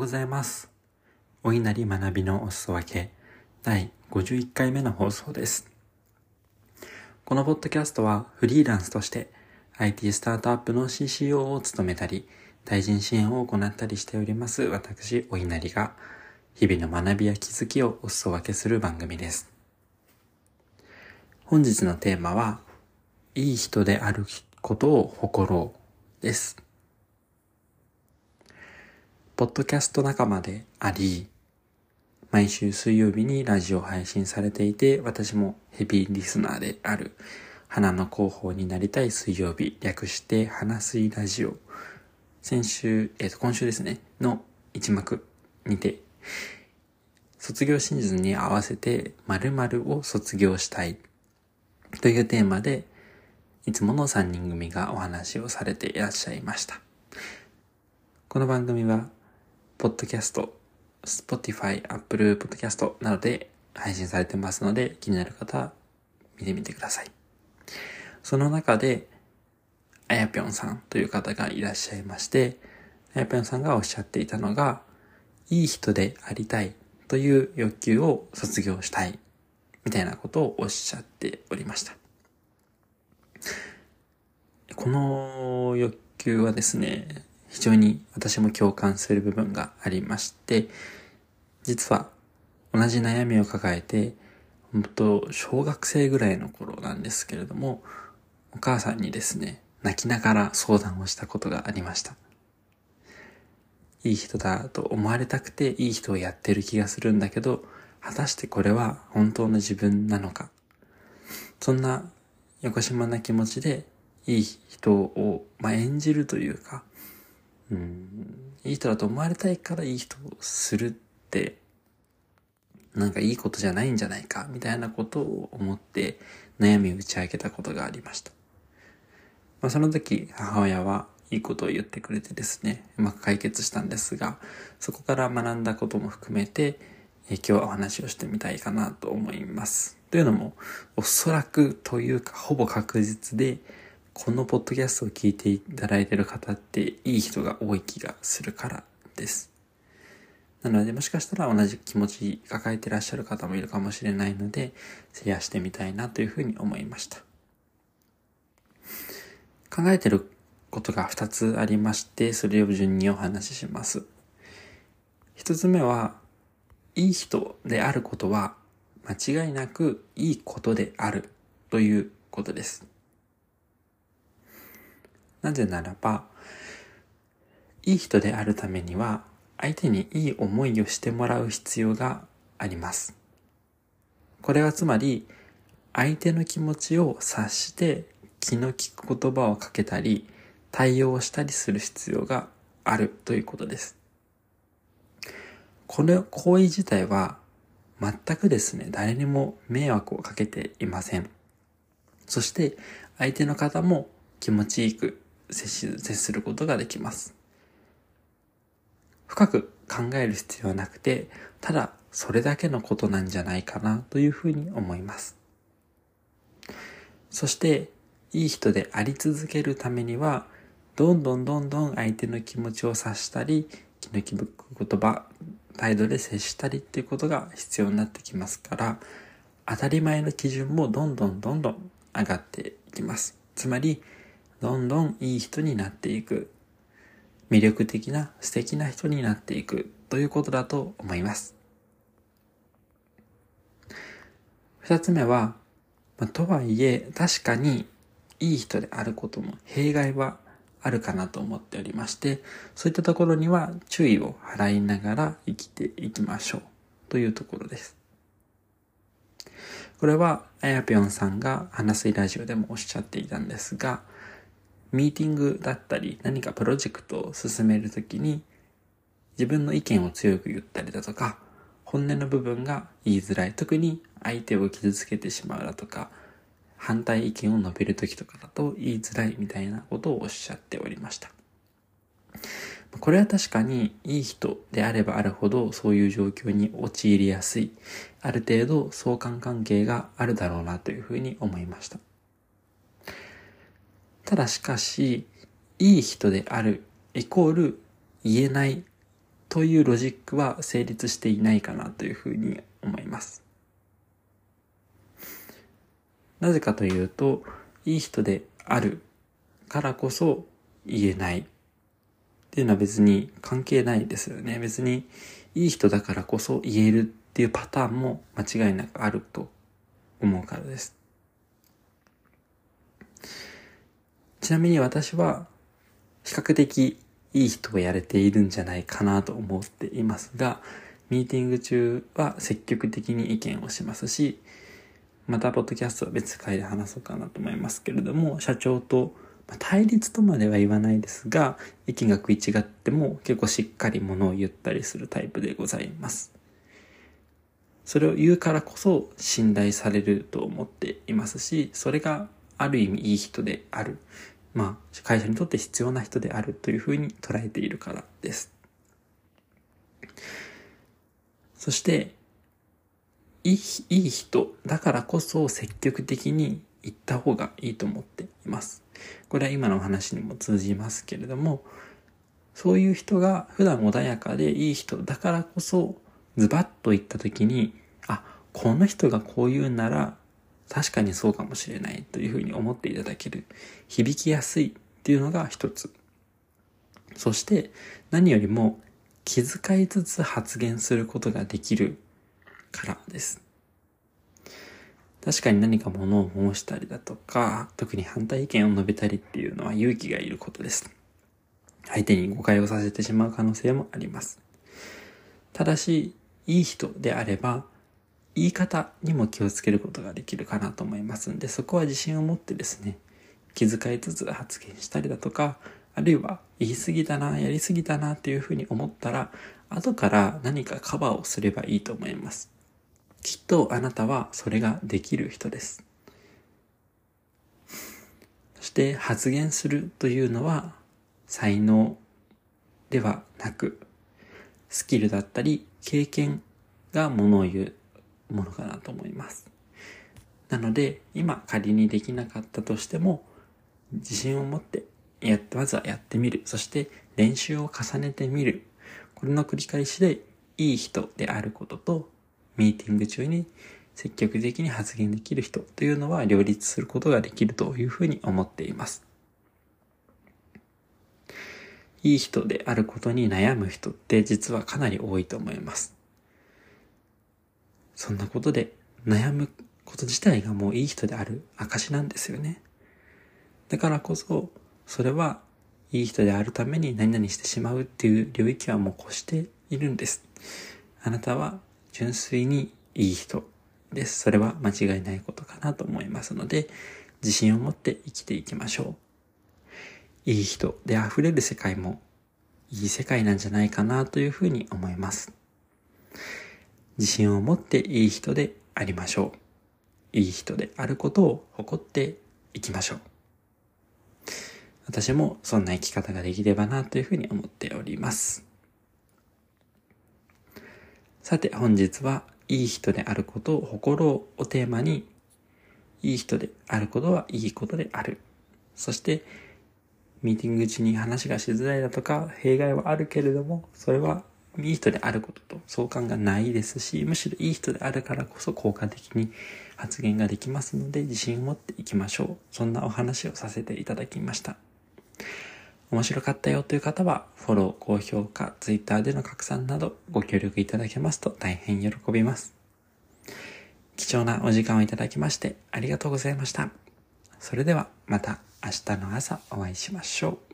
ございます。お稲荷学びのお裾分け第51回目の放送です。このポッドキャストはフリーランスとして IT スタートアップの CCO を務めたり、対人支援を行ったりしております私、お稲荷が日々の学びや気づきをお裾分けする番組です。本日のテーマは、いい人であることを誇ろうです。ポッドキャスト仲間であり、毎週水曜日にラジオ配信されていて、私もヘビーリスナーである、花の広報になりたい水曜日、略して花水ラジオ。先週、えっ、ー、と、今週ですね、の一幕にて、卒業シーズンに合わせて〇〇を卒業したいというテーマで、いつもの3人組がお話をされていらっしゃいました。この番組はポッドキャスト、Spotify、Apple Podcast などで配信されてますので、気になる方見てみてください。その中で、あやぴょんさんという方がいらっしゃいまして、あやぴょんさんがおっしゃっていたのが、いい人でありたいという欲求を卒業したい、みたいなことをおっしゃっておりました。この欲求はですね、非常に私も共感する部分がありまして、実は同じ悩みを抱えて、本当小学生ぐらいの頃なんですけれども、お母さんにですね、泣きながら相談をしたことがありました。いい人だと思われたくていい人をやってる気がするんだけど、果たしてこれは本当の自分なのか。そんな横島な気持ちでいい人を、まあ、演じるというか、うん、いい人だと思われたいからいい人をするって、なんかいいことじゃないんじゃないか、みたいなことを思って悩みを打ち明けたことがありました。まあ、その時、母親はいいことを言ってくれてですね、うまく解決したんですが、そこから学んだことも含めて、え今日はお話をしてみたいかなと思います。というのも、おそらくというか、ほぼ確実で、このポッドキャストを聞いていただいている方っていい人が多い気がするからです。なのでもしかしたら同じ気持ち抱えていらっしゃる方もいるかもしれないので、シェアしてみたいなというふうに思いました。考えてることが2つありまして、それを順にお話しします。1つ目は、いい人であることは間違いなくいいことであるということです。なぜならば、いい人であるためには、相手にいい思いをしてもらう必要があります。これはつまり、相手の気持ちを察して気の利く言葉をかけたり、対応したりする必要があるということです。この行為自体は全くですね、誰にも迷惑をかけていません。そして相手の方も気持ちいく、接することができます。深く考える必要はなくて、ただそれだけのことなんじゃないかなというふうに思います。そして、いい人であり続けるためには、どんどんどんどん相手の気持ちを察したり、気の利く言葉、態度で接したりっていうことが必要になってきますから、当たり前の基準もどんどんどんどん上がっていきます。つまり、どんどんいい人になっていく。魅力的な素敵な人になっていくということだと思います。二つ目は、まあ、とはいえ確かにいい人であることも弊害はあるかなと思っておりまして、そういったところには注意を払いながら生きていきましょうというところです。これは、あやぴょんさんが話すラジオでもおっしゃっていたんですが、ミーティングだったり何かプロジェクトを進めるときに自分の意見を強く言ったりだとか本音の部分が言いづらい。特に相手を傷つけてしまうだとか反対意見を述べるときとかだと言いづらいみたいなことをおっしゃっておりました。これは確かにいい人であればあるほどそういう状況に陥りやすい。ある程度相関関係があるだろうなというふうに思いました。ただしかし、いい人であるイコール言えないというロジックは成立していないかなというふうに思います。なぜかというと、いい人であるからこそ言えないっていうのは別に関係ないですよね。別にいい人だからこそ言えるっていうパターンも間違いなくあると思うからです。ちなみに私は比較的いい人をやれているんじゃないかなと思っていますが、ミーティング中は積極的に意見をしますし、また、ポッドキャストは別会で話そうかなと思いますけれども、社長と、ま対立とまでは言わないですが、意見が食い違っても結構しっかりものを言ったりするタイプでございます。それを言うからこそ信頼されると思っていますし、それがある意味いい人である。まあ、会社にとって必要な人であるというふうに捉えているからです。そして、いい、いい人だからこそ積極的に言った方がいいと思っています。これは今のお話にも通じますけれども、そういう人が普段穏やかでいい人だからこそ、ズバッと言った時に、あ、この人がこう言うなら、確かにそうかもしれないというふうに思っていただける。響きやすいっていうのが一つ。そして何よりも気遣いつつ発言することができるからです。確かに何か物を申したりだとか、特に反対意見を述べたりっていうのは勇気がいることです。相手に誤解をさせてしまう可能性もあります。ただし、いい人であれば、言い方にも気をつけることができるかなと思いますんで、そこは自信を持ってですね、気遣いつつ発言したりだとか、あるいは言い過ぎだな、やり過ぎだなっていうふうに思ったら、後から何かカバーをすればいいと思います。きっとあなたはそれができる人です。そして発言するというのは才能ではなく、スキルだったり経験がものを言うものかなと思います。なので、今仮にできなかったとしても、自信を持ってやって、まずはやってみる。そして練習を重ねてみる。これの繰り返しで、いい人であることと、ミーティング中に積極的に発言できる人というのは両立することができるというふうに思っています。いい人であることに悩む人って実はかなり多いと思います。そんなことで悩むこと自体がもういい人である証なんですよね。だからこそ、それはいい人であるために何々してしまうっていう領域はもう越しているんです。あなたは純粋にいい人です。それは間違いないことかなと思いますので、自信を持って生きていきましょう。いい人で溢れる世界もいい世界なんじゃないかなというふうに思います。自信を持っていい人でありましょう。いい人であることを誇っていきましょう。私もそんな生き方ができればなというふうに思っております。さて本日はいい人であることを誇ろうをテーマにいい人であることはいいことである。そしてミーティング中に話がしづらいだとか弊害はあるけれどもそれはいい人であることと相関がないですしむしろいい人であるからこそ効果的に発言ができますので自信を持っていきましょう。そんなお話をさせていただきました。面白かったよという方は、フォロー、高評価、ツイッターでの拡散などご協力いただけますと大変喜びます。貴重なお時間をいただきましてありがとうございました。それではまた明日の朝お会いしましょう。